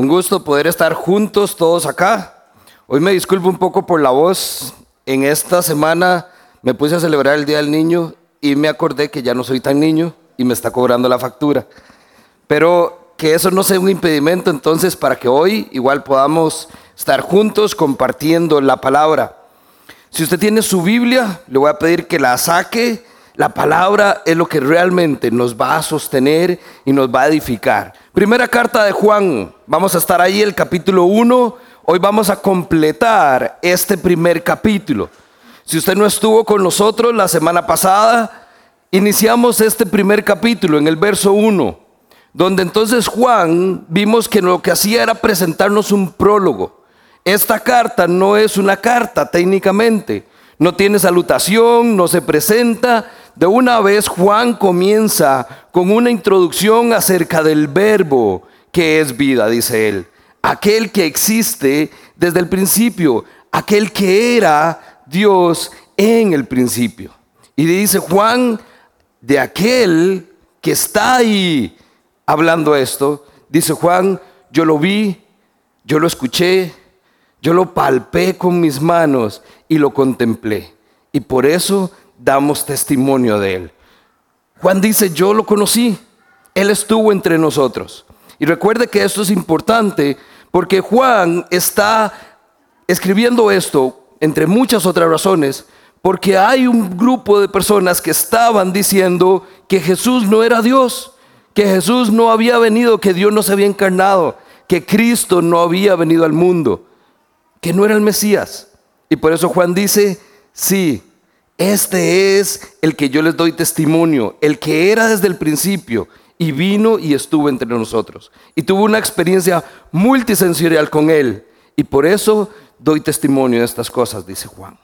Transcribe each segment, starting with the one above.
Un gusto poder estar juntos todos acá. Hoy me disculpo un poco por la voz. En esta semana me puse a celebrar el Día del Niño y me acordé que ya no soy tan niño y me está cobrando la factura. Pero que eso no sea un impedimento entonces para que hoy igual podamos estar juntos compartiendo la palabra. Si usted tiene su Biblia, le voy a pedir que la saque. La palabra es lo que realmente nos va a sostener y nos va a edificar. Primera carta de Juan, vamos a estar ahí el capítulo 1. Hoy vamos a completar este primer capítulo. Si usted no estuvo con nosotros la semana pasada, iniciamos este primer capítulo en el verso 1, donde entonces Juan vimos que lo que hacía era presentarnos un prólogo. Esta carta no es una carta técnicamente, no tiene salutación, no se presenta, de una vez Juan comienza con una introducción acerca del verbo que es vida, dice él. Aquel que existe desde el principio, aquel que era Dios en el principio. Y dice Juan, de aquel que está ahí hablando esto, dice Juan, yo lo vi, yo lo escuché, yo lo palpé con mis manos y lo contemplé. Y por eso damos testimonio de Él. Juan dice, yo lo conocí, Él estuvo entre nosotros. Y recuerde que esto es importante porque Juan está escribiendo esto, entre muchas otras razones, porque hay un grupo de personas que estaban diciendo que Jesús no era Dios, que Jesús no había venido, que Dios no se había encarnado, que Cristo no había venido al mundo, que no era el Mesías. Y por eso Juan dice, sí, este es el que yo les doy testimonio, el que era desde el principio y vino y estuvo entre nosotros. Y tuvo una experiencia multisensorial con él. Y por eso doy testimonio de estas cosas, dice Juan.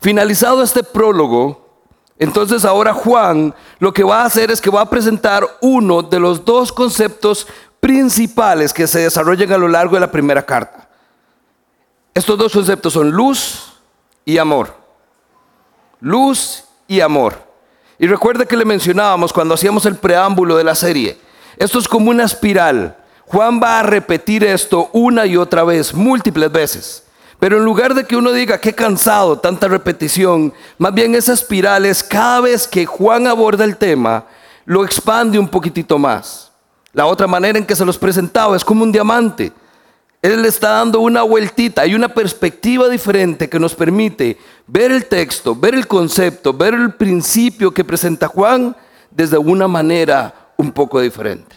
Finalizado este prólogo, entonces ahora Juan lo que va a hacer es que va a presentar uno de los dos conceptos principales que se desarrollan a lo largo de la primera carta. Estos dos conceptos son luz y amor luz y amor. Y recuerde que le mencionábamos cuando hacíamos el preámbulo de la serie. Esto es como una espiral. Juan va a repetir esto una y otra vez, múltiples veces. Pero en lugar de que uno diga qué cansado, tanta repetición, más bien esa espiral es cada vez que Juan aborda el tema, lo expande un poquitito más. La otra manera en que se los presentaba es como un diamante. Él le está dando una vueltita, hay una perspectiva diferente que nos permite ver el texto, ver el concepto, ver el principio que presenta Juan desde una manera un poco diferente.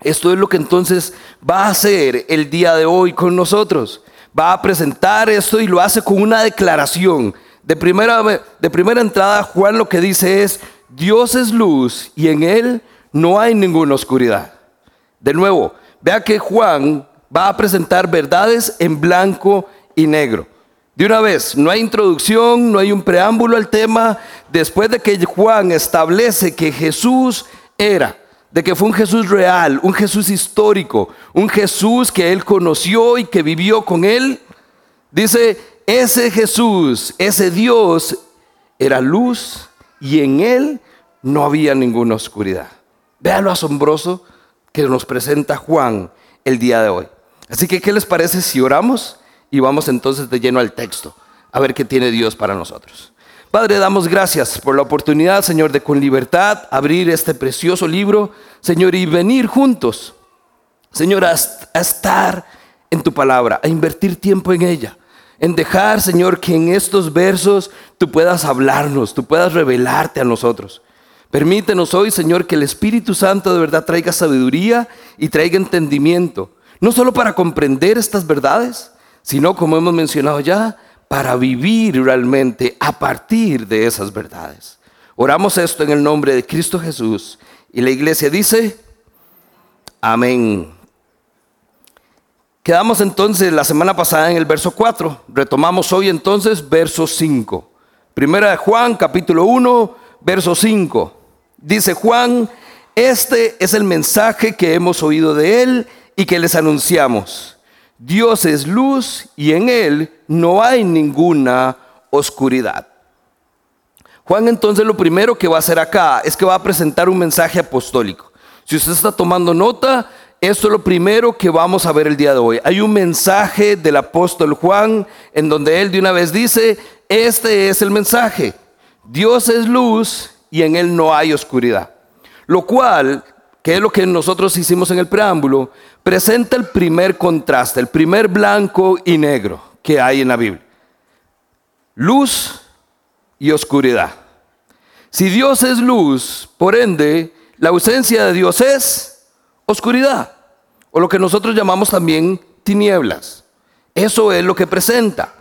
Esto es lo que entonces va a hacer el día de hoy con nosotros. Va a presentar esto y lo hace con una declaración. De primera, de primera entrada, Juan lo que dice es, Dios es luz y en Él no hay ninguna oscuridad. De nuevo, vea que Juan va a presentar verdades en blanco y negro. De una vez, no hay introducción, no hay un preámbulo al tema. Después de que Juan establece que Jesús era, de que fue un Jesús real, un Jesús histórico, un Jesús que él conoció y que vivió con él, dice, ese Jesús, ese Dios, era luz y en él no había ninguna oscuridad. Vea lo asombroso que nos presenta Juan el día de hoy. Así que, ¿qué les parece si oramos y vamos entonces de lleno al texto, a ver qué tiene Dios para nosotros? Padre, damos gracias por la oportunidad, Señor, de con libertad abrir este precioso libro, Señor, y venir juntos, Señor, a, estar en tu palabra, a invertir tiempo en ella, en dejar, Señor, que en estos versos tú puedas hablarnos, tú puedas revelarte a nosotros. Permítenos hoy, Señor, que el Espíritu Santo de verdad traiga sabiduría y traiga entendimiento no solo para comprender estas verdades, sino, como hemos mencionado ya, para vivir realmente a partir de esas verdades. Oramos esto en el nombre de Cristo Jesús. Y la iglesia dice, amén. Quedamos entonces la semana pasada en el verso 4. Retomamos hoy entonces verso 5. Primera de Juan, capítulo 1, verso 5. Dice Juan, este es el mensaje que hemos oído de él y que les anunciamos. Dios es luz y en Él no hay ninguna oscuridad. Juan entonces lo primero que va a hacer acá es que va a presentar un mensaje apostólico. Si usted está tomando nota, esto es lo primero que vamos a ver el día de hoy. Hay un mensaje del apóstol Juan en donde él de una vez dice, este es el mensaje. Dios es luz y en él no hay oscuridad. Lo cual, que es lo que nosotros hicimos en el preámbulo, presenta el primer contraste, el primer blanco y negro que hay en la Biblia. Luz y oscuridad. Si Dios es luz, por ende, la ausencia de Dios es oscuridad, o lo que nosotros llamamos también tinieblas. Eso es lo que presenta.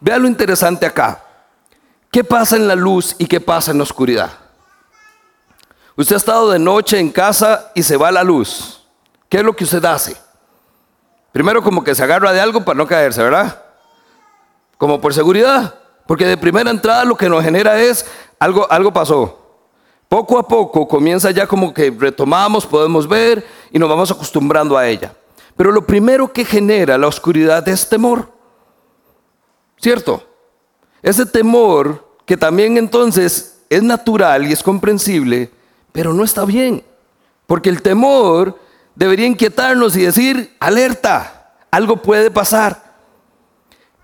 Vea lo interesante acá. ¿Qué pasa en la luz y qué pasa en la oscuridad? Usted ha estado de noche en casa y se va la luz. ¿Qué es lo que usted hace? Primero como que se agarra de algo para no caerse, ¿verdad? Como por seguridad. Porque de primera entrada lo que nos genera es algo, algo pasó. Poco a poco comienza ya como que retomamos, podemos ver y nos vamos acostumbrando a ella. Pero lo primero que genera la oscuridad es temor. ¿Cierto? Ese temor que también entonces es natural y es comprensible, pero no está bien. Porque el temor debería inquietarnos y decir, alerta, algo puede pasar.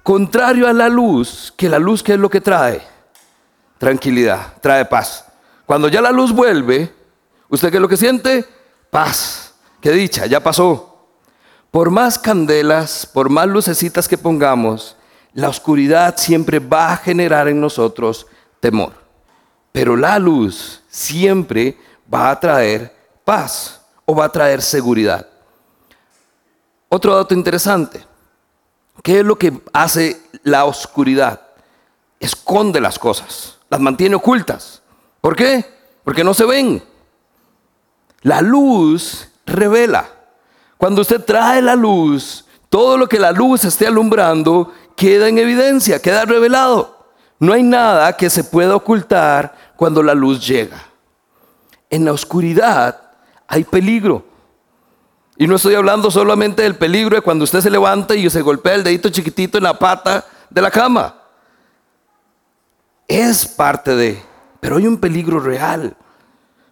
Contrario a la luz, que la luz, ¿qué es lo que trae? Tranquilidad, trae paz. Cuando ya la luz vuelve, ¿usted qué es lo que siente? Paz. Qué dicha, ya pasó. Por más candelas, por más lucecitas que pongamos, la oscuridad siempre va a generar en nosotros temor. Pero la luz siempre va a traer paz o va a traer seguridad. Otro dato interesante. ¿Qué es lo que hace la oscuridad? Esconde las cosas, las mantiene ocultas. ¿Por qué? Porque no se ven. La luz revela. Cuando usted trae la luz, todo lo que la luz esté alumbrando queda en evidencia, queda revelado. No hay nada que se pueda ocultar cuando la luz llega. En la oscuridad hay peligro. Y no estoy hablando solamente del peligro de cuando usted se levanta y se golpea el dedito chiquitito en la pata de la cama. Es parte de pero hay un peligro real.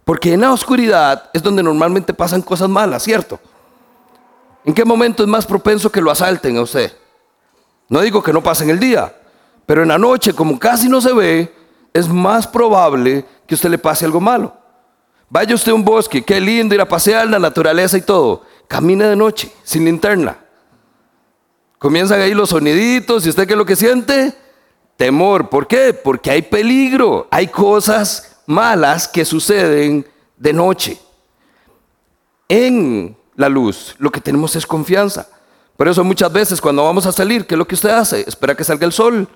Porque en la oscuridad es donde normalmente pasan cosas malas, ¿cierto? ¿En qué momento es más propenso que lo asalten a usted? No digo que no pasen el día, pero en la noche, como casi no se ve, es más probable que usted le pase algo malo. Vaya usted a un bosque, qué lindo ir a pasear la naturaleza y todo. Camine de noche, sin linterna. Comienzan ahí los soniditos y usted qué es lo que siente? Temor, ¿por qué? Porque hay peligro, hay cosas malas que suceden de noche. En la luz lo que tenemos es confianza. Por eso muchas veces cuando vamos a salir, ¿qué es lo que usted hace? Espera que salga el sol.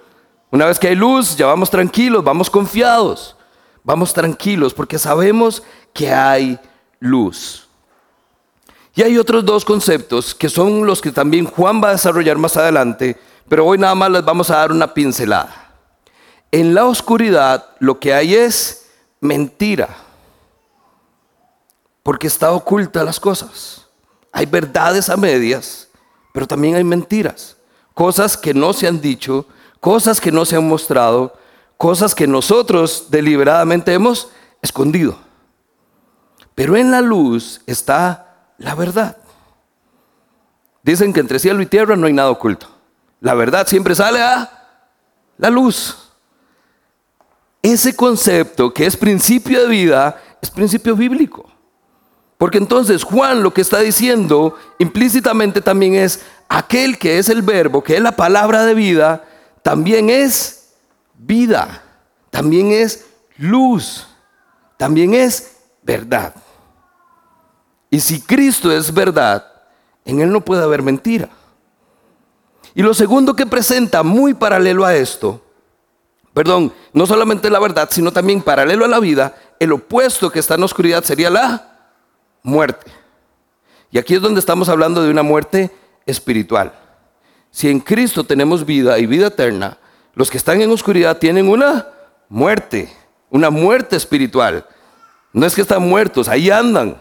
Una vez que hay luz, ya vamos tranquilos, vamos confiados. Vamos tranquilos porque sabemos que hay luz. Y hay otros dos conceptos que son los que también Juan va a desarrollar más adelante, pero hoy nada más les vamos a dar una pincelada. En la oscuridad lo que hay es mentira, porque está oculta las cosas. Hay verdades a medias, pero también hay mentiras, cosas que no se han dicho, cosas que no se han mostrado, cosas que nosotros deliberadamente hemos escondido. Pero en la luz está la verdad. Dicen que entre cielo y tierra no hay nada oculto. La verdad siempre sale a la luz. Ese concepto que es principio de vida es principio bíblico. Porque entonces Juan lo que está diciendo implícitamente también es aquel que es el verbo, que es la palabra de vida, también es vida, también es luz, también es verdad. Y si Cristo es verdad, en Él no puede haber mentira. Y lo segundo que presenta muy paralelo a esto, perdón, no solamente la verdad, sino también paralelo a la vida, el opuesto que está en la oscuridad sería la muerte. Y aquí es donde estamos hablando de una muerte espiritual. Si en Cristo tenemos vida y vida eterna, los que están en oscuridad tienen una muerte, una muerte espiritual. No es que están muertos, ahí andan,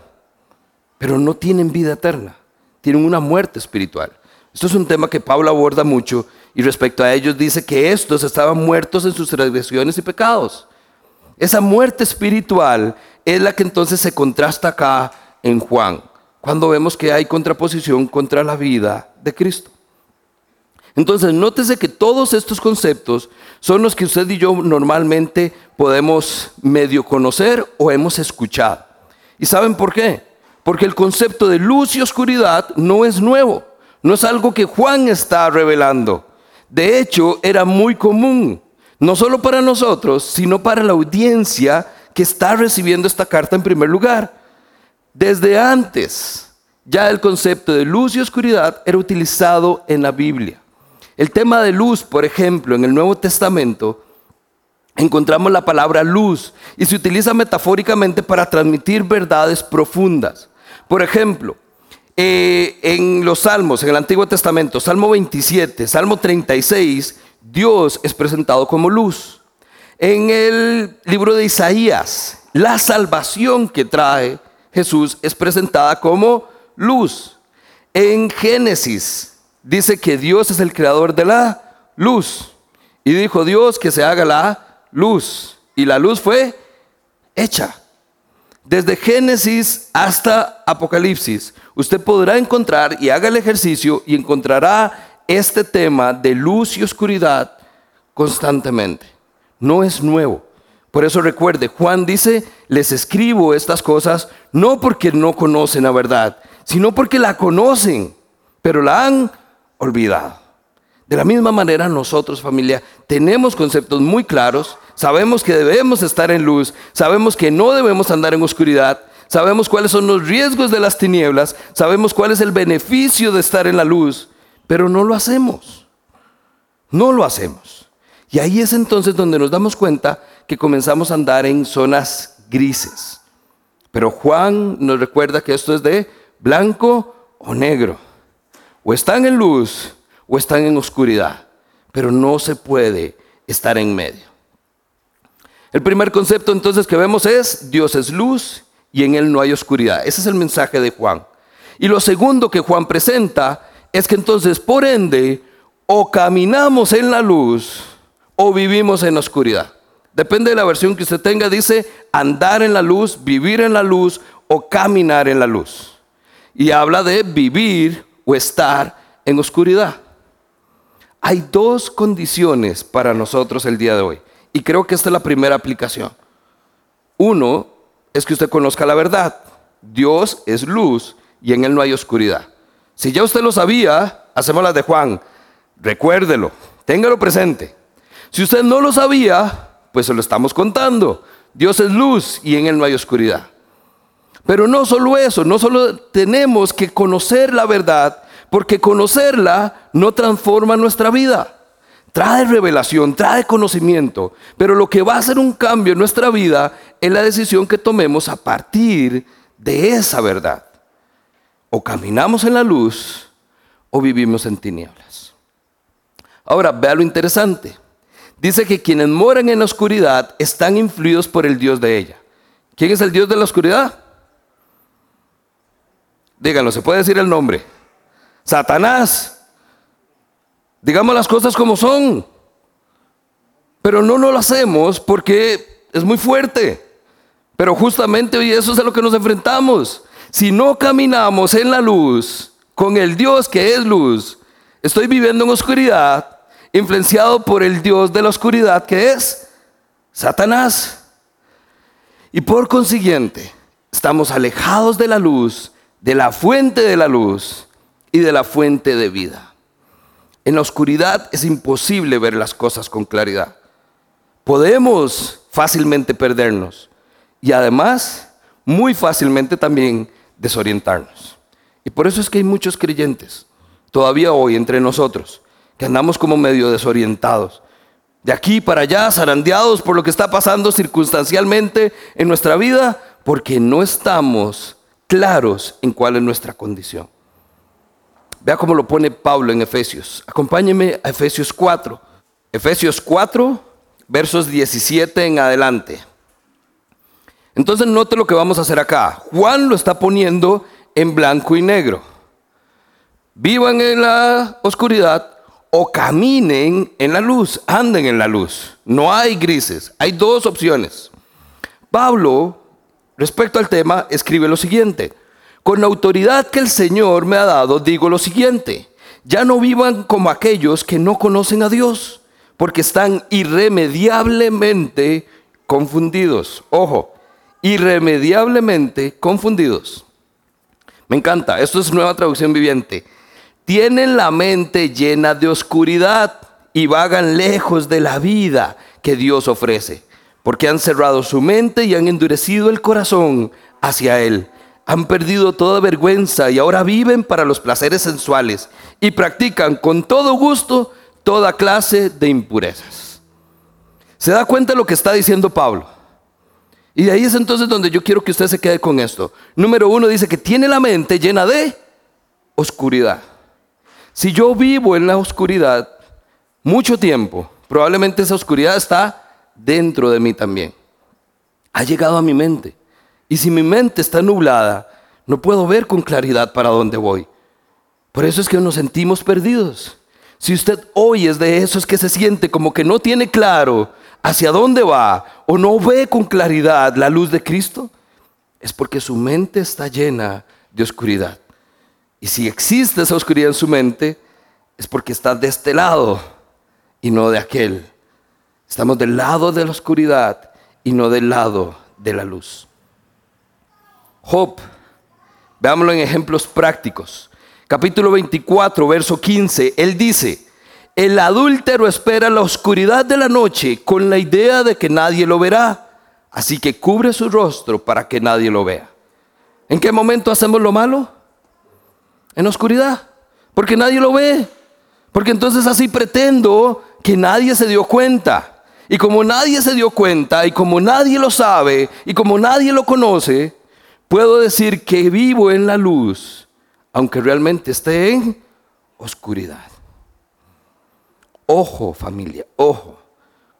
pero no tienen vida eterna, tienen una muerte espiritual. Esto es un tema que Pablo aborda mucho y respecto a ellos dice que estos estaban muertos en sus transgresiones y pecados. Esa muerte espiritual es la que entonces se contrasta acá en Juan. cuando vemos que hay contraposición contra la vida de Cristo. Entonces, nótese que todos estos conceptos son los que usted y yo normalmente podemos medio conocer o hemos escuchado. ¿Y saben por qué? Porque el concepto de luz y oscuridad no es nuevo, no es algo que Juan está revelando. De hecho, era muy común, no solo para nosotros, sino para la audiencia que está recibiendo esta carta en primer lugar. Desde antes, ya el concepto de luz y oscuridad era utilizado en la Biblia. El tema de luz, por ejemplo, en el Nuevo Testamento, encontramos la palabra luz y se utiliza metafóricamente para transmitir verdades profundas. Por ejemplo, eh, en los salmos, en el Antiguo Testamento, Salmo 27, Salmo 36, Dios es presentado como luz. En el libro de Isaías, la salvación que trae Jesús es presentada como luz. En Génesis, dice que Dios es el creador de la luz. Y dijo Dios que se haga la luz. Y la luz fue hecha. Desde Génesis hasta Apocalipsis, usted podrá encontrar y haga el ejercicio y encontrará este tema de luz y oscuridad constantemente. No es nuevo. Por eso recuerde, Juan dice, les escribo estas cosas no porque no conocen la verdad, sino porque la conocen, pero la han olvidado. De la misma manera nosotros familia tenemos conceptos muy claros, sabemos que debemos estar en luz, sabemos que no debemos andar en oscuridad, sabemos cuáles son los riesgos de las tinieblas, sabemos cuál es el beneficio de estar en la luz, pero no lo hacemos. No lo hacemos. Y ahí es entonces donde nos damos cuenta que comenzamos a andar en zonas grises. Pero Juan nos recuerda que esto es de blanco o negro. O están en luz o están en oscuridad, pero no se puede estar en medio. El primer concepto entonces que vemos es Dios es luz y en Él no hay oscuridad. Ese es el mensaje de Juan. Y lo segundo que Juan presenta es que entonces, por ende, o caminamos en la luz o vivimos en la oscuridad. Depende de la versión que usted tenga, dice andar en la luz, vivir en la luz o caminar en la luz. Y habla de vivir o estar en oscuridad. Hay dos condiciones para nosotros el día de hoy. Y creo que esta es la primera aplicación. Uno es que usted conozca la verdad. Dios es luz y en Él no hay oscuridad. Si ya usted lo sabía, hacemos la de Juan. Recuérdelo, téngalo presente. Si usted no lo sabía, pues se lo estamos contando. Dios es luz y en Él no hay oscuridad. Pero no solo eso, no solo tenemos que conocer la verdad, porque conocerla no transforma nuestra vida. Trae revelación, trae conocimiento, pero lo que va a hacer un cambio en nuestra vida es la decisión que tomemos a partir de esa verdad. O caminamos en la luz o vivimos en tinieblas. Ahora, vea lo interesante. Dice que quienes moran en la oscuridad están influidos por el Dios de ella. ¿Quién es el Dios de la oscuridad? Díganlo, ¿se puede decir el nombre? Satanás. Digamos las cosas como son. Pero no, lo hacemos porque es muy fuerte. Pero justamente hoy eso es a lo que nos enfrentamos. Si no caminamos en la luz, con el Dios que es luz, estoy viviendo en oscuridad, influenciado por el Dios de la oscuridad que es Satanás. Y por consiguiente, estamos alejados de la luz de la fuente de la luz y de la fuente de vida. En la oscuridad es imposible ver las cosas con claridad. Podemos fácilmente perdernos y además muy fácilmente también desorientarnos. Y por eso es que hay muchos creyentes, todavía hoy entre nosotros, que andamos como medio desorientados. De aquí para allá, zarandeados por lo que está pasando circunstancialmente en nuestra vida, porque no estamos claros en cuál es nuestra condición. Vea cómo lo pone Pablo en Efesios. Acompáñeme a Efesios 4. Efesios 4, versos 17 en adelante. Entonces note lo que vamos a hacer acá. Juan lo está poniendo en blanco y negro. Vivan en la oscuridad o caminen en la luz, anden en la luz. No hay grises, hay dos opciones. Pablo Respecto al tema, escribe lo siguiente. Con la autoridad que el Señor me ha dado, digo lo siguiente, ya no vivan como aquellos que no conocen a Dios, porque están irremediablemente confundidos. Ojo, irremediablemente confundidos. Me encanta, esto es nueva traducción viviente. Tienen la mente llena de oscuridad y vagan lejos de la vida que Dios ofrece, porque han cerrado su mente y han endurecido el corazón hacia Él. Han perdido toda vergüenza y ahora viven para los placeres sensuales y practican con todo gusto toda clase de impurezas. ¿Se da cuenta de lo que está diciendo Pablo? Y de ahí es entonces donde yo quiero que usted se quede con esto. Número uno dice que tiene la mente llena de oscuridad. Si yo vivo en la oscuridad mucho tiempo, probablemente esa oscuridad está dentro de mí también. Ha llegado a mi mente. Y si mi mente está nublada, no puedo ver con claridad para dónde voy. Por eso es que nos sentimos perdidos. Si usted hoy es de esos que se siente como que no tiene claro hacia dónde va o no ve con claridad la luz de Cristo, es porque su mente está llena de oscuridad. Y si existe esa oscuridad en su mente, es porque está de este lado y no de aquel. Estamos del lado de la oscuridad y no del lado de la luz. Job, veámoslo en ejemplos prácticos. Capítulo 24, verso 15, él dice, el adúltero espera la oscuridad de la noche con la idea de que nadie lo verá, así que cubre su rostro para que nadie lo vea. ¿En qué momento hacemos lo malo? En oscuridad, porque nadie lo ve. Porque entonces así pretendo que nadie se dio cuenta. Y como nadie se dio cuenta, y como nadie lo sabe, y como nadie lo conoce, puedo decir que vivo en la luz, aunque realmente esté en oscuridad. Ojo familia, ojo,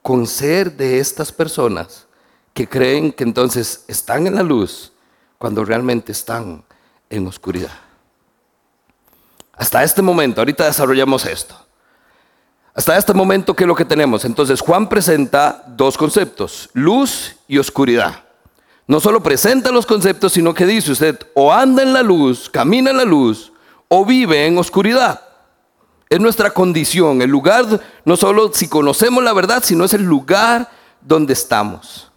con ser de estas personas que creen que entonces están en la luz cuando realmente están en oscuridad. Hasta este momento, ahorita desarrollamos esto. Hasta este momento, ¿qué es lo que tenemos? Entonces, Juan presenta dos conceptos, luz y oscuridad. No solo presenta los conceptos, sino que dice usted, o anda en la luz, camina en la luz, o vive en oscuridad. Es nuestra condición, el lugar, no solo si conocemos la verdad, sino es el lugar donde estamos.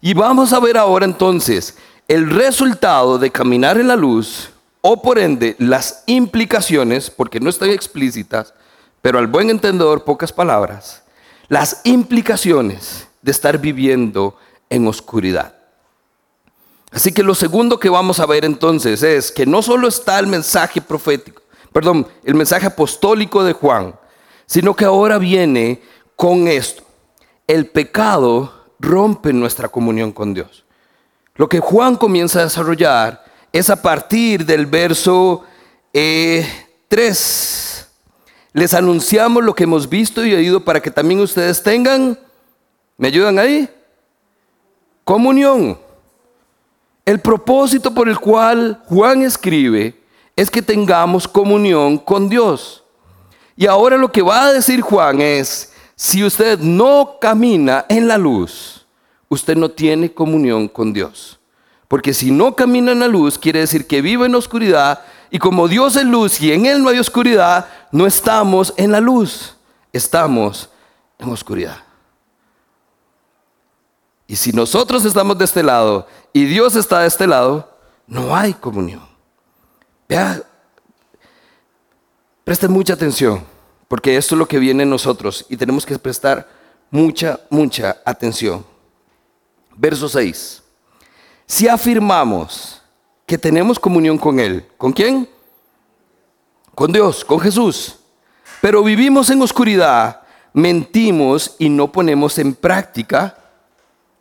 Y vamos a ver ahora entonces el resultado de caminar en la luz, o por ende las implicaciones, porque no están explícitas, pero al buen entendedor pocas palabras, las implicaciones de estar viviendo en oscuridad. Así que lo segundo que vamos a ver entonces es que no solo está el mensaje profético, perdón, el mensaje apostólico de Juan, sino que ahora viene con esto. El pecado rompe nuestra comunión con Dios. Lo que Juan comienza a desarrollar es a partir del verso 3. Les anunciamos lo que hemos visto y oído para que también ustedes tengan, ¿me ayudan ahí? Comunión. El propósito por el cual Juan escribe es que tengamos comunión con Dios. Y ahora lo que va a decir Juan es, si usted no camina en la luz, usted no tiene comunión con Dios. Porque si no camina en la luz, quiere decir que vive en la oscuridad, y como Dios es luz y en Él no hay oscuridad, no estamos en la luz, estamos en oscuridad. Y si nosotros estamos de este lado y Dios está de este lado, no hay comunión. Vea, presten mucha atención, porque esto es lo que viene en nosotros y tenemos que prestar mucha, mucha atención. Verso 6. Si afirmamos que tenemos comunión con Él, ¿con quién? Con Dios, con Jesús. Pero vivimos en oscuridad, mentimos y no ponemos en práctica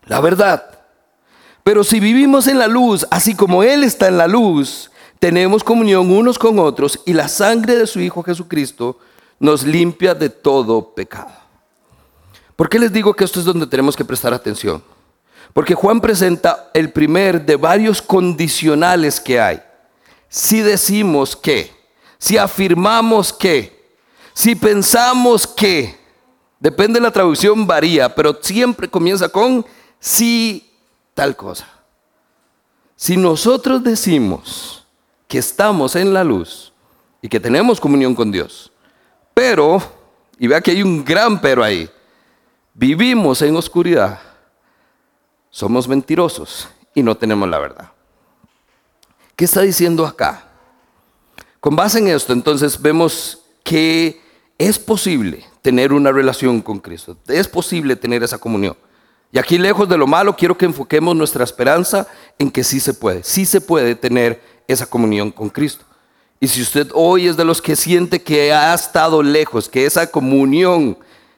la verdad. Pero si vivimos en la luz, así como Él está en la luz, tenemos comunión unos con otros y la sangre de su Hijo Jesucristo nos limpia de todo pecado. ¿Por qué les digo que esto es donde tenemos que prestar atención? Porque Juan presenta el primer de varios condicionales que hay. Si decimos que, si afirmamos que, si pensamos que, depende de la traducción, varía, pero siempre comienza con si tal cosa. Si nosotros decimos que estamos en la luz y que tenemos comunión con Dios. Pero, y vea que hay un gran pero ahí, vivimos en oscuridad, somos mentirosos y no tenemos la verdad. ¿Qué está diciendo acá? Con base en esto, entonces vemos que es posible tener una relación con Cristo, es posible tener esa comunión. Y aquí lejos de lo malo, quiero que enfoquemos nuestra esperanza en que sí se puede, sí se puede tener esa comunión con Cristo. Y si usted hoy es de los que siente que ha estado lejos, que esa comunión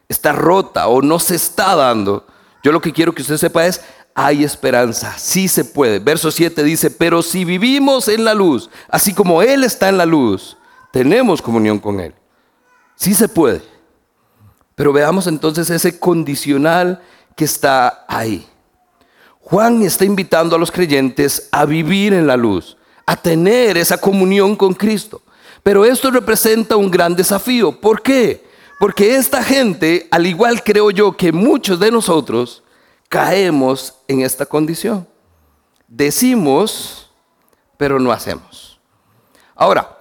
está rota o no se está dando, yo lo que quiero que usted sepa es, hay esperanza, sí se puede. Verso 7 dice, pero si vivimos en la luz, así como Él está en la luz, tenemos comunión con Él. Sí se puede. Pero veamos entonces ese condicional que está ahí. Juan está invitando a los creyentes a vivir en la luz, a tener esa comunión con Cristo. Pero esto representa un gran desafío. ¿Por qué? Porque esta gente, al igual creo yo que muchos de nosotros, caemos en esta condición. Decimos, pero no hacemos. Ahora,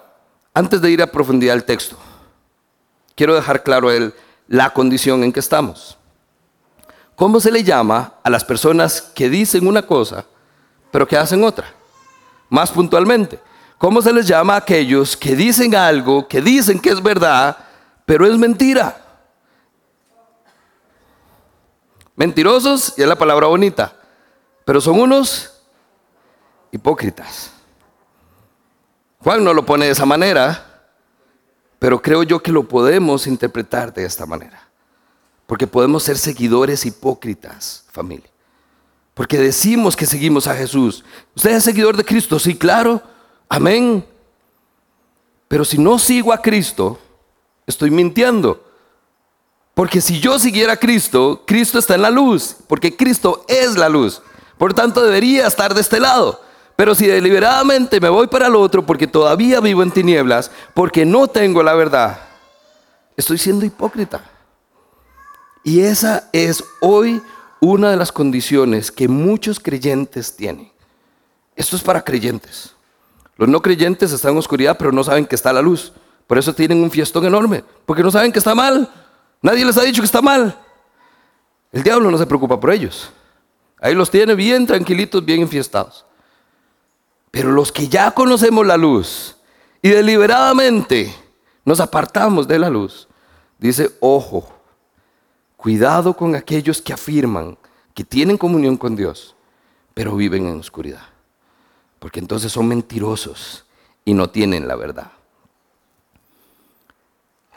antes de ir a profundidad al texto, quiero dejar claro el, la condición en que estamos. ¿Cómo se le llama a las personas que dicen una cosa, pero que hacen otra? Más puntualmente, ¿cómo se les llama a aquellos que dicen algo, que dicen que es verdad, pero es mentira? Mentirosos, y es la palabra bonita, pero son unos hipócritas. Juan no lo pone de esa manera, pero creo yo que lo podemos interpretar de esta manera. Porque podemos ser seguidores hipócritas, familia. Porque decimos que seguimos a Jesús. ¿Usted es seguidor de Cristo? Sí, claro. Amén. Pero si no sigo a Cristo, estoy mintiendo. Porque si yo siguiera a Cristo, Cristo está en la luz, porque Cristo es la luz. Por tanto, debería estar de este lado. Pero si deliberadamente me voy para el otro porque todavía vivo en tinieblas, porque no tengo la verdad, estoy siendo hipócrita. Y esa es hoy una de las condiciones que muchos creyentes tienen. Esto es para creyentes. Los no creyentes están en oscuridad, pero no saben que está la luz. Por eso tienen un fiestón enorme, porque no saben que está mal. Nadie les ha dicho que está mal. El diablo no se preocupa por ellos. Ahí los tiene bien tranquilitos, bien enfiestados. Pero los que ya conocemos la luz y deliberadamente nos apartamos de la luz, dice, ojo, cuidado con aquellos que afirman que tienen comunión con Dios, pero viven en oscuridad. Porque entonces son mentirosos y no tienen la verdad.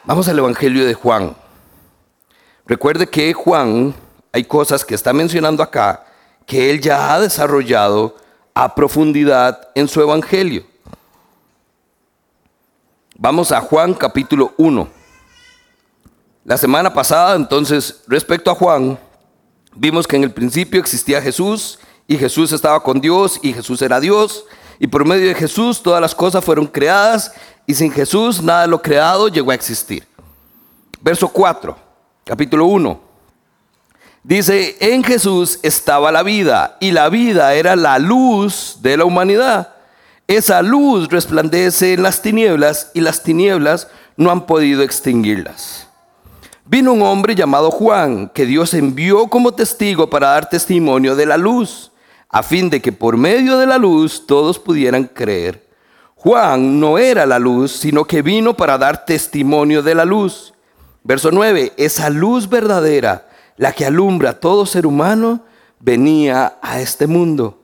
Vamos al Evangelio de Juan. Recuerde que Juan, hay cosas que está mencionando acá que él ya ha desarrollado a profundidad en su evangelio. Vamos a Juan capítulo 1. La semana pasada, entonces, respecto a Juan, vimos que en el principio existía Jesús y Jesús estaba con Dios y Jesús era Dios y por medio de Jesús todas las cosas fueron creadas y sin Jesús nada de lo creado llegó a existir. Verso 4 capítulo 1. Dice, en Jesús estaba la vida y la vida era la luz de la humanidad. Esa luz resplandece en las tinieblas y las tinieblas no han podido extinguirlas. Vino un hombre llamado Juan, que Dios envió como testigo para dar testimonio de la luz, a fin de que por medio de la luz todos pudieran creer. Juan no era la luz, sino que vino para dar testimonio de la luz. Verso 9, esa luz verdadera, la que alumbra a todo ser humano, venía a este mundo.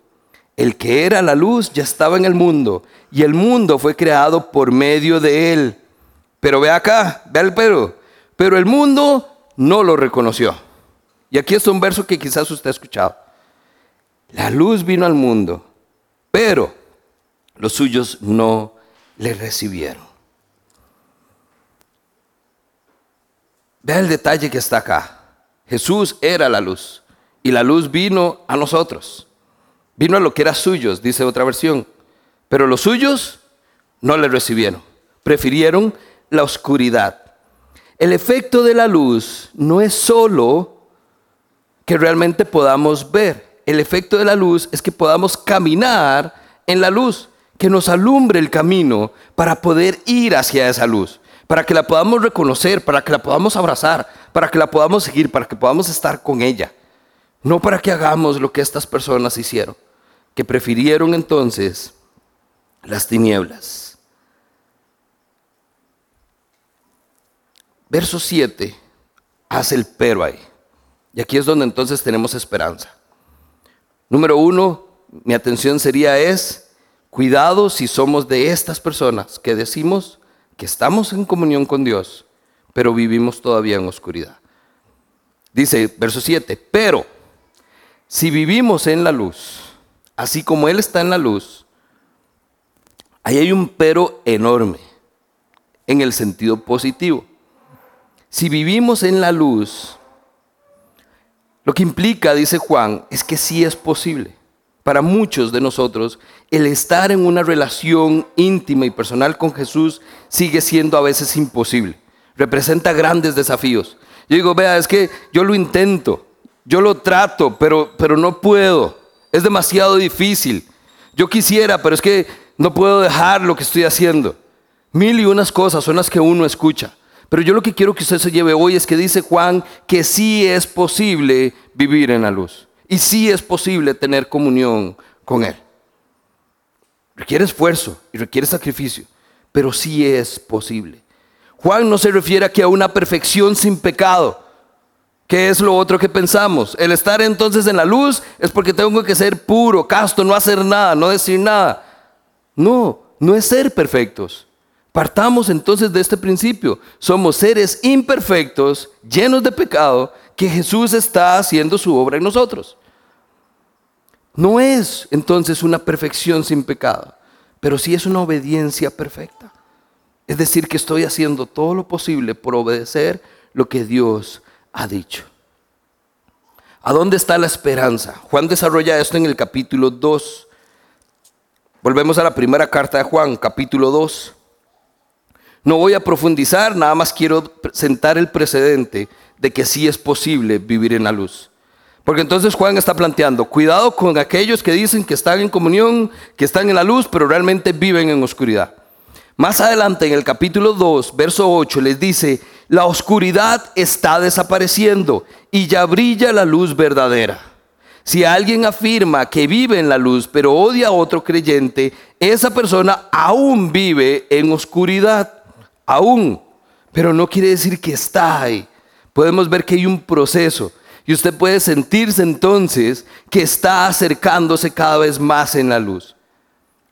El que era la luz ya estaba en el mundo y el mundo fue creado por medio de él. Pero ve acá, ve el pero. Pero el mundo no lo reconoció. Y aquí es un verso que quizás usted ha escuchado. La luz vino al mundo, pero los suyos no le recibieron. Vea el detalle que está acá. Jesús era la luz y la luz vino a nosotros. Vino a lo que era suyos, dice otra versión. Pero los suyos no le recibieron. Prefirieron la oscuridad. El efecto de la luz no es solo que realmente podamos ver. El efecto de la luz es que podamos caminar en la luz, que nos alumbre el camino para poder ir hacia esa luz, para que la podamos reconocer, para que la podamos abrazar, para que la podamos seguir, para que podamos estar con ella. No para que hagamos lo que estas personas hicieron, que prefirieron entonces las tinieblas. Verso 7 hace el pero ahí. Y aquí es donde entonces tenemos esperanza. Número uno, mi atención sería es, cuidado si somos de estas personas que decimos que estamos en comunión con Dios, pero vivimos todavía en oscuridad. Dice verso 7, pero si vivimos en la luz, así como Él está en la luz, ahí hay un pero enorme en el sentido positivo. Si vivimos en la luz, lo que implica, dice Juan, es que sí es posible para muchos de nosotros el estar en una relación íntima y personal con Jesús sigue siendo a veces imposible. Representa grandes desafíos. Yo digo, vea, es que yo lo intento, yo lo trato, pero, pero no puedo. Es demasiado difícil. Yo quisiera, pero es que no puedo dejar lo que estoy haciendo. Mil y unas cosas son las que uno escucha. Pero yo lo que quiero que usted se lleve hoy es que dice Juan que sí es posible vivir en la luz. Y sí es posible tener comunión con Él. Requiere esfuerzo y requiere sacrificio, pero sí es posible. Juan no se refiere aquí a una perfección sin pecado, que es lo otro que pensamos. El estar entonces en la luz es porque tengo que ser puro, casto, no hacer nada, no decir nada. No, no es ser perfectos. Partamos entonces de este principio. Somos seres imperfectos, llenos de pecado, que Jesús está haciendo su obra en nosotros. No es entonces una perfección sin pecado, pero sí es una obediencia perfecta. Es decir, que estoy haciendo todo lo posible por obedecer lo que Dios ha dicho. ¿A dónde está la esperanza? Juan desarrolla esto en el capítulo 2. Volvemos a la primera carta de Juan, capítulo 2. No voy a profundizar, nada más quiero sentar el precedente de que sí es posible vivir en la luz. Porque entonces Juan está planteando, cuidado con aquellos que dicen que están en comunión, que están en la luz, pero realmente viven en oscuridad. Más adelante en el capítulo 2, verso 8, les dice, la oscuridad está desapareciendo y ya brilla la luz verdadera. Si alguien afirma que vive en la luz, pero odia a otro creyente, esa persona aún vive en oscuridad aún, pero no quiere decir que está ahí. Podemos ver que hay un proceso y usted puede sentirse entonces que está acercándose cada vez más en la luz.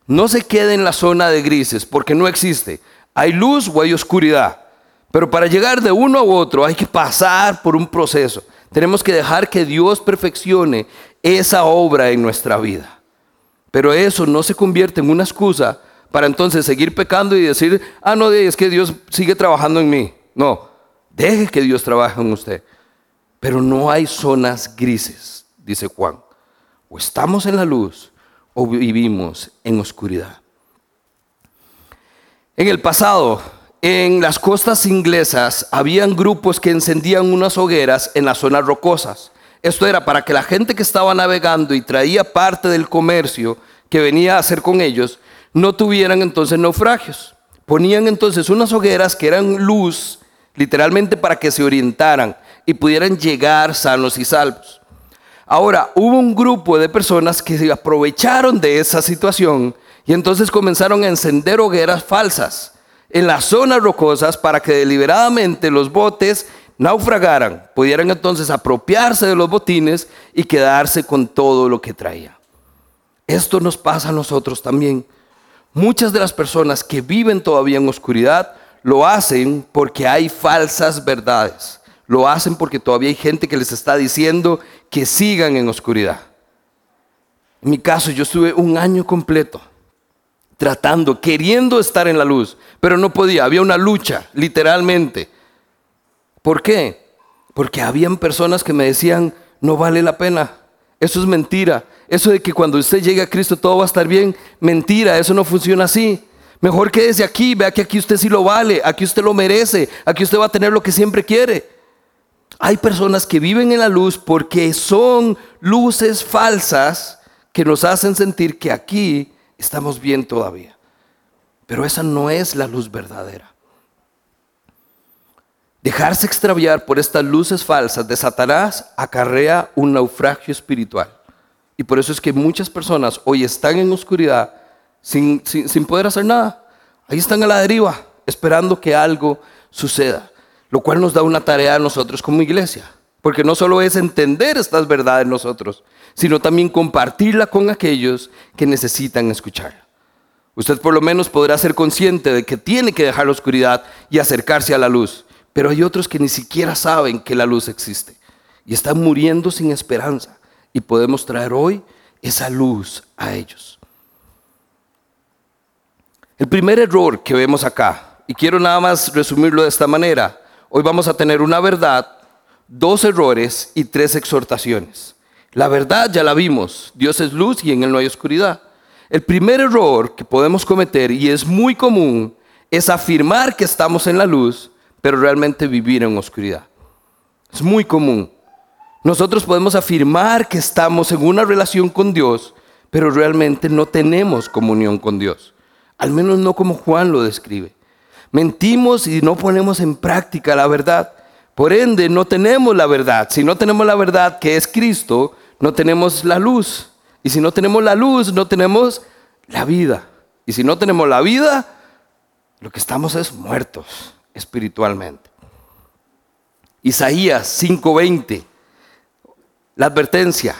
No se quede en la zona de grises porque no existe. Hay luz o hay oscuridad. Pero para llegar de uno a otro hay que pasar por un proceso. Tenemos que dejar que Dios perfeccione esa obra en nuestra vida. Pero eso no se convierte en una excusa para entonces seguir pecando y decir, ah, no, es que Dios sigue trabajando en mí. No, deje que Dios trabaje en usted. Pero no hay zonas grises, dice Juan. O estamos en la luz o vivimos en oscuridad. En el pasado, en las costas inglesas, habían grupos que encendían unas hogueras en las zonas rocosas. Esto era para que la gente que estaba navegando y traía parte del comercio que venía a hacer con ellos, no tuvieran entonces naufragios. Ponían entonces unas hogueras que eran luz, literalmente para que se orientaran y pudieran llegar sanos y salvos. Ahora, hubo un grupo de personas que se aprovecharon de esa situación y entonces comenzaron a encender hogueras falsas en las zonas rocosas para que deliberadamente los botes naufragaran, pudieran entonces apropiarse de los botines y quedarse con todo lo que traía. Esto nos pasa a nosotros también. Muchas de las personas que viven todavía en oscuridad lo hacen porque hay falsas verdades. Lo hacen porque todavía hay gente que les está diciendo que sigan en oscuridad. En mi caso, yo estuve un año completo tratando, queriendo estar en la luz, pero no podía. Había una lucha, literalmente. ¿Por qué? Porque habían personas que me decían, no vale la pena. Eso es mentira. Eso de que cuando usted llegue a Cristo todo va a estar bien, mentira, eso no funciona así. Mejor quédese aquí, vea que aquí usted sí lo vale, aquí usted lo merece, aquí usted va a tener lo que siempre quiere. Hay personas que viven en la luz porque son luces falsas que nos hacen sentir que aquí estamos bien todavía. Pero esa no es la luz verdadera. Dejarse extraviar por estas luces falsas de Satanás acarrea un naufragio espiritual. Y por eso es que muchas personas hoy están en oscuridad sin, poder hacer nada. Ahí están a la deriva, esperando que algo suceda. Lo cual nos da una tarea a nosotros como iglesia. Porque no solo es entender estas verdades nosotros, sino también compartirla con aquellos que necesitan escucharla. Usted por lo menos podrá ser consciente de que tiene que dejar la oscuridad y acercarse a la luz. Pero hay otros que ni siquiera saben que la luz existe y están muriendo sin esperanza. Y podemos traer hoy esa luz a ellos. El primer error que vemos acá, y quiero nada más resumirlo de esta manera, hoy vamos a tener una verdad, dos errores y tres exhortaciones. La verdad ya la vimos, Dios es luz y en Él no hay oscuridad. El primer error que podemos cometer, y es muy común, es afirmar que estamos en la luz pero realmente vivir en oscuridad. Es muy común. Nosotros podemos afirmar que estamos en una relación con Dios, pero realmente no tenemos comunión con Dios. Al menos no como Juan lo describe. Mentimos y no ponemos en práctica la verdad. Por ende, no tenemos la verdad. Si no tenemos la verdad que es Cristo, no tenemos la luz. Y si no tenemos la luz, no tenemos la vida. Y si no tenemos la vida, lo que estamos es muertos espiritualmente. Isaías 5:20, la advertencia,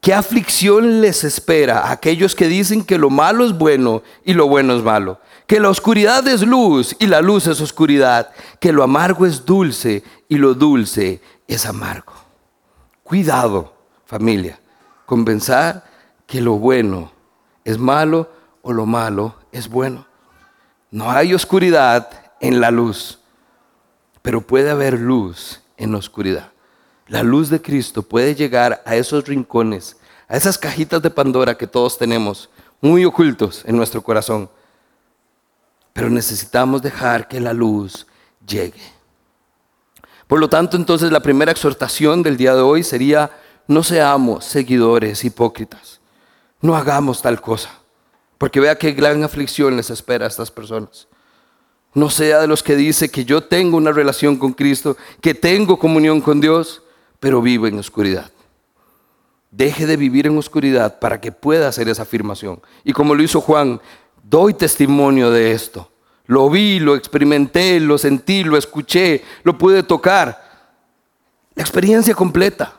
¿qué aflicción les espera a aquellos que dicen que lo malo es bueno y lo bueno es malo? Que la oscuridad es luz y la luz es oscuridad, que lo amargo es dulce y lo dulce es amargo. Cuidado, familia, con pensar que lo bueno es malo o lo malo es bueno. No hay oscuridad en la luz. Pero puede haber luz en la oscuridad. La luz de Cristo puede llegar a esos rincones, a esas cajitas de Pandora que todos tenemos, muy ocultos en nuestro corazón. Pero necesitamos dejar que la luz llegue. Por lo tanto, entonces la primera exhortación del día de hoy sería, no seamos seguidores hipócritas. No hagamos tal cosa. Porque vea qué gran aflicción les espera a estas personas. No sea de los que dice que yo tengo una relación con Cristo, que tengo comunión con Dios, pero vivo en oscuridad. Deje de vivir en oscuridad para que pueda hacer esa afirmación. Y como lo hizo Juan, doy testimonio de esto. Lo vi, lo experimenté, lo sentí, lo escuché, lo pude tocar. La experiencia completa.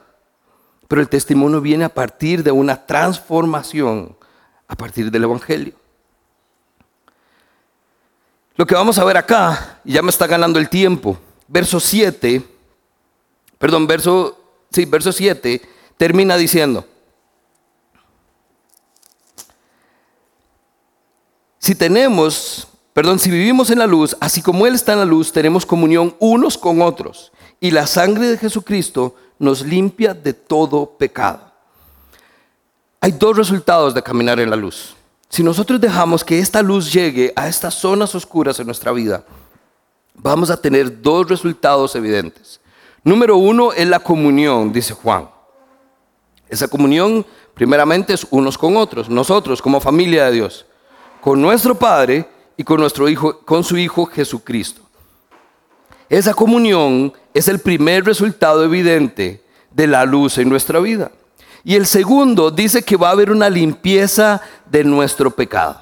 Pero el testimonio viene a partir de una transformación, a partir del Evangelio. Lo que vamos a ver acá, y ya me está ganando el tiempo, verso 7, perdón, verso, sí, verso 7, termina diciendo, si tenemos, perdón, si vivimos en la luz, así como Él está en la luz, tenemos comunión unos con otros, y la sangre de Jesucristo nos limpia de todo pecado. Hay dos resultados de caminar en la luz. Si nosotros dejamos que esta luz llegue a estas zonas oscuras en nuestra vida, vamos a tener dos resultados evidentes. Número uno es la comunión, dice Juan. Esa comunión, primeramente, es unos con otros, nosotros como familia de Dios, con nuestro Padre y con nuestro Hijo, con su Hijo Jesucristo. Esa comunión es el primer resultado evidente de la luz en nuestra vida. Y el segundo dice que va a haber una limpieza de nuestro pecado.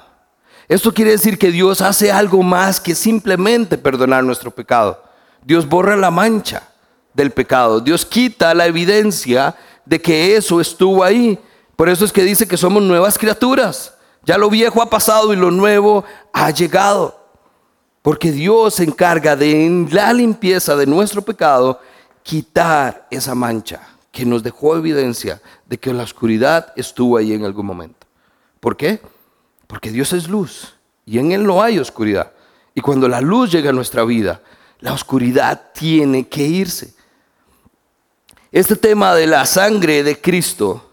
Esto quiere decir que Dios hace algo más que simplemente perdonar nuestro pecado. Dios borra la mancha del pecado. Dios quita la evidencia de que eso estuvo ahí. Por eso es que dice que somos nuevas criaturas. Ya lo viejo ha pasado y lo nuevo ha llegado. Porque Dios se encarga de en la limpieza de nuestro pecado quitar esa mancha que nos dejó evidencia de que la oscuridad estuvo ahí en algún momento. ¿Por qué? Porque Dios es luz y en Él no hay oscuridad. Y cuando la luz llega a nuestra vida, la oscuridad tiene que irse. Este tema de la sangre de Cristo,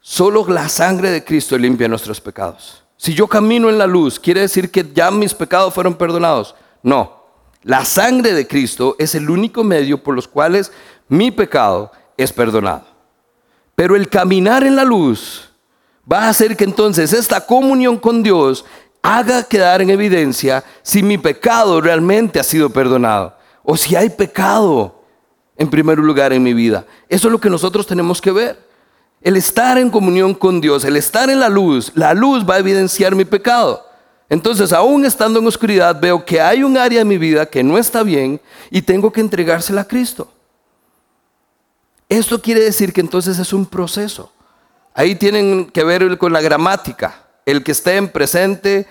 solo la sangre de Cristo limpia nuestros pecados. Si yo camino en la luz, ¿quiere decir que ya mis pecados fueron perdonados? No. La sangre de Cristo es el único medio por los cuales mi pecado es perdonado. Pero el caminar en la luz va a hacer que entonces esta comunión con Dios haga quedar en evidencia si mi pecado realmente ha sido perdonado o si hay pecado en primer lugar en mi vida. Eso es lo que nosotros tenemos que ver. El estar en comunión con Dios, el estar en la luz, la luz va a evidenciar mi pecado. Entonces, aún estando en oscuridad, veo que hay un área de mi vida que no está bien y tengo que entregársela a Cristo. Esto quiere decir que entonces es un proceso. Ahí tienen que ver con la gramática. El que esté en presente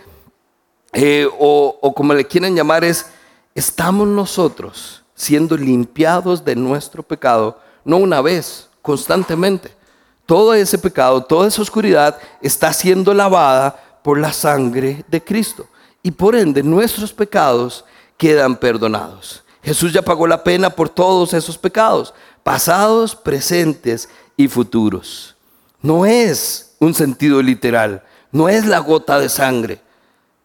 eh, o, o como le quieren llamar es, estamos nosotros siendo limpiados de nuestro pecado, no una vez, constantemente. Todo ese pecado, toda esa oscuridad está siendo lavada por la sangre de Cristo. Y por ende nuestros pecados quedan perdonados. Jesús ya pagó la pena por todos esos pecados, pasados, presentes y futuros. No es un sentido literal, no es la gota de sangre,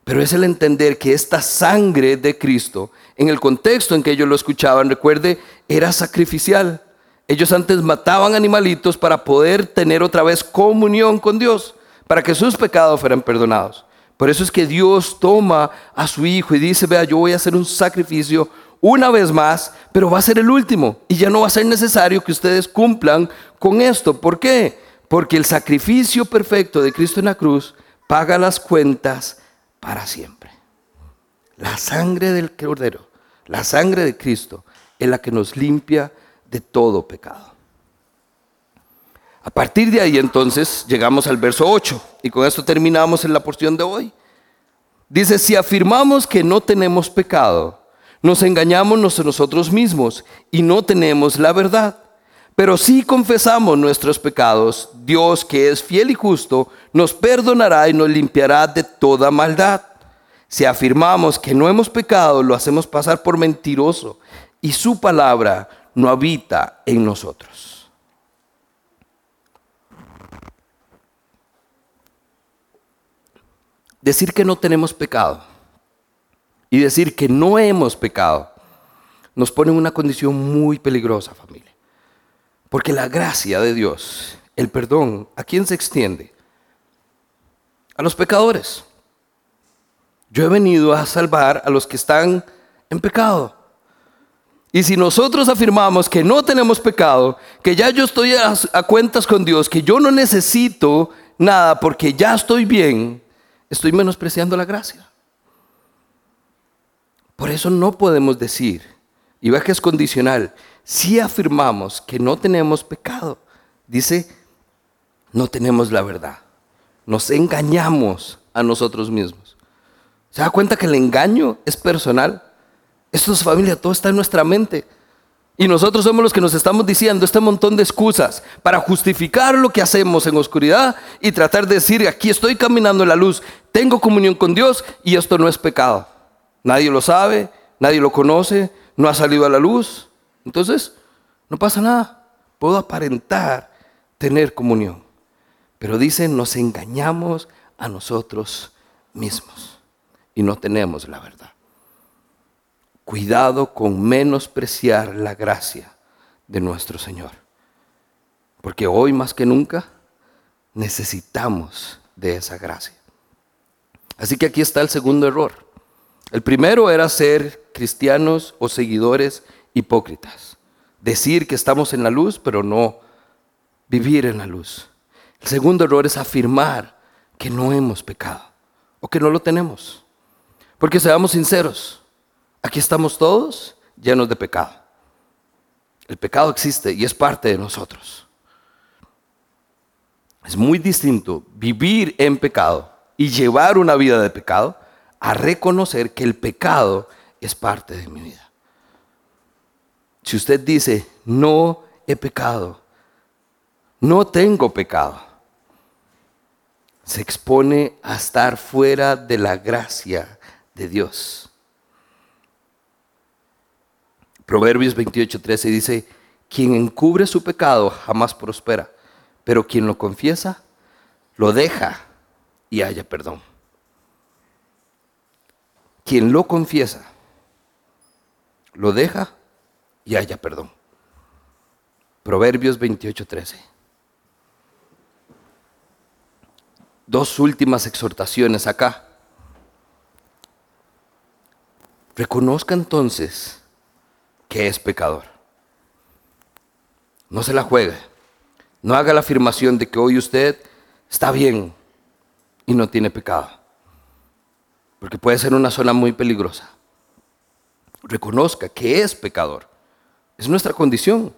pero es el entender que esta sangre de Cristo, en el contexto en que ellos lo escuchaban, recuerde, era sacrificial. Ellos antes mataban animalitos para poder tener otra vez comunión con Dios para que sus pecados fueran perdonados. Por eso es que Dios toma a su Hijo y dice, vea, yo voy a hacer un sacrificio una vez más, pero va a ser el último. Y ya no va a ser necesario que ustedes cumplan con esto. ¿Por qué? Porque el sacrificio perfecto de Cristo en la cruz paga las cuentas para siempre. La sangre del Cordero, la sangre de Cristo, es la que nos limpia de todo pecado. A partir de ahí entonces llegamos al verso 8 y con esto terminamos en la porción de hoy. Dice, si afirmamos que no tenemos pecado, nos engañamos nosotros mismos y no tenemos la verdad. Pero si confesamos nuestros pecados, Dios que es fiel y justo, nos perdonará y nos limpiará de toda maldad. Si afirmamos que no hemos pecado, lo hacemos pasar por mentiroso y su palabra no habita en nosotros. decir que no tenemos pecado y decir que no hemos pecado nos pone en una condición muy peligrosa, familia. Porque la gracia de Dios, el perdón, ¿a quién se extiende? A los pecadores. Yo he venido a salvar a los que están en pecado. Y si nosotros afirmamos que no tenemos pecado, que ya yo estoy a, cuentas con Dios, que yo no necesito nada porque ya estoy bien, estoy menospreciando la gracia. Por eso no podemos decir, y ve que es condicional, si afirmamos que no tenemos pecado, dice, no tenemos la verdad. Nos engañamos a nosotros mismos. ¿Se da cuenta que el engaño es personal? Esto es familia, todo está en nuestra mente. Y nosotros somos los que nos estamos diciendo este montón de excusas para justificar lo que hacemos en oscuridad y tratar de decir, aquí estoy caminando en la luz, tengo comunión con Dios y esto no es pecado. Nadie lo sabe, nadie lo conoce, no ha salido a la luz. Entonces, no pasa nada. Puedo aparentar tener comunión. Pero dicen, nos engañamos a nosotros mismos y no tenemos la verdad. Cuidado con menospreciar la gracia de nuestro Señor. Porque hoy más que nunca necesitamos de esa gracia. Así que aquí está el segundo error. El primero era ser cristianos o seguidores hipócritas. Decir que estamos en la luz, pero no vivir en la luz. El segundo error es afirmar que no hemos pecado o que no lo tenemos. Porque seamos sinceros, Aquí estamos todos llenos de pecado. El pecado existe y es parte de nosotros. Es muy distinto vivir en pecado y llevar una vida de pecado a reconocer que el pecado es parte de mi vida. Si usted dice, no he pecado, no tengo pecado, se expone a estar fuera de la gracia de Dios. Proverbios 28, 13 dice, quien encubre su pecado jamás prospera, pero quien lo confiesa, lo deja y haya perdón. Quien lo confiesa, lo deja y haya perdón. Proverbios 28, 13. dos últimas exhortaciones acá. Reconozca entonces que es pecador. No se la juegue. No haga la afirmación de que hoy usted está bien y no tiene pecado. Porque puede ser una zona muy peligrosa. Reconozca que es pecador. Es nuestra condición.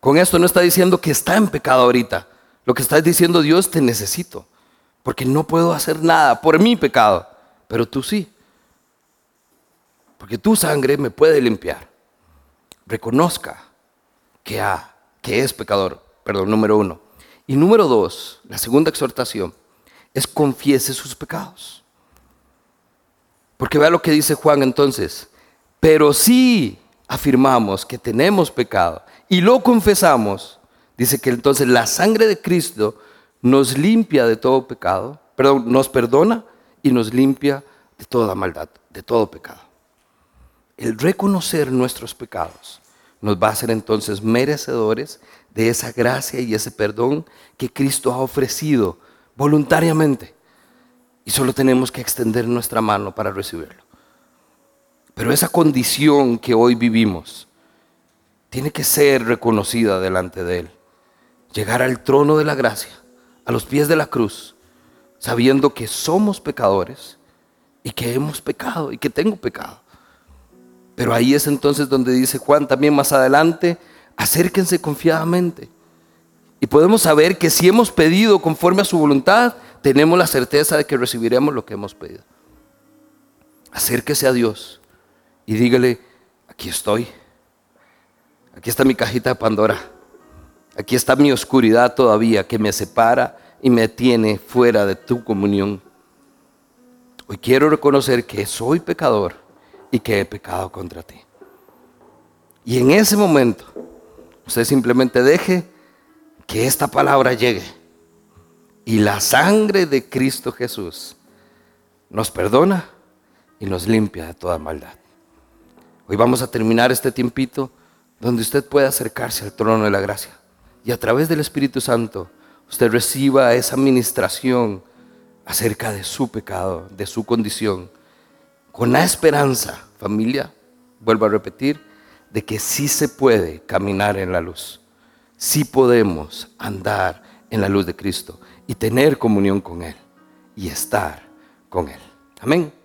Con esto no está diciendo que está en pecado ahorita. Lo que está diciendo Dios, te necesito. Porque no puedo hacer nada por mi pecado. Pero tú sí. Porque tu sangre me puede limpiar. Reconozca que, ha, que es pecador. Perdón, número uno. Y número dos, la segunda exhortación, es confiese sus pecados. Porque vea lo que dice Juan entonces. Pero si afirmamos que tenemos pecado y lo confesamos, dice que entonces la sangre de Cristo nos limpia de todo pecado, perdón, nos perdona y nos limpia de toda maldad, de todo pecado el reconocer nuestros pecados nos va a hacer entonces merecedores de esa gracia y ese perdón que Cristo ha ofrecido voluntariamente. Y solo tenemos que extender nuestra mano para recibirlo. Pero esa condición que hoy vivimos tiene que ser reconocida delante de Él. Llegar al trono de la gracia, a los pies de la cruz, sabiendo que somos pecadores y que hemos pecado y que tengo pecado. Pero ahí es entonces donde dice Juan también más adelante, acérquense confiadamente. Y podemos saber que si hemos pedido conforme a su voluntad, tenemos la certeza de que recibiremos lo que hemos pedido. Acérquese a Dios y dígale, aquí estoy. Aquí está mi cajita de Pandora. Aquí está mi oscuridad todavía que me separa y me tiene fuera de tu comunión. Hoy quiero reconocer que soy pecador y que he pecado contra ti. Y en ese momento, usted simplemente deje que esta palabra llegue. Y la sangre de Cristo Jesús nos perdona y nos limpia de toda maldad. Hoy vamos a terminar este tiempito donde usted puede acercarse al trono de la gracia. Y a través del Espíritu Santo, usted reciba esa ministración acerca de su pecado, de su condición con la esperanza, familia, vuelvo a repetir, de que sí se puede caminar en la luz, sí podemos andar en la luz de Cristo y tener comunión con Él y estar con Él. Amén.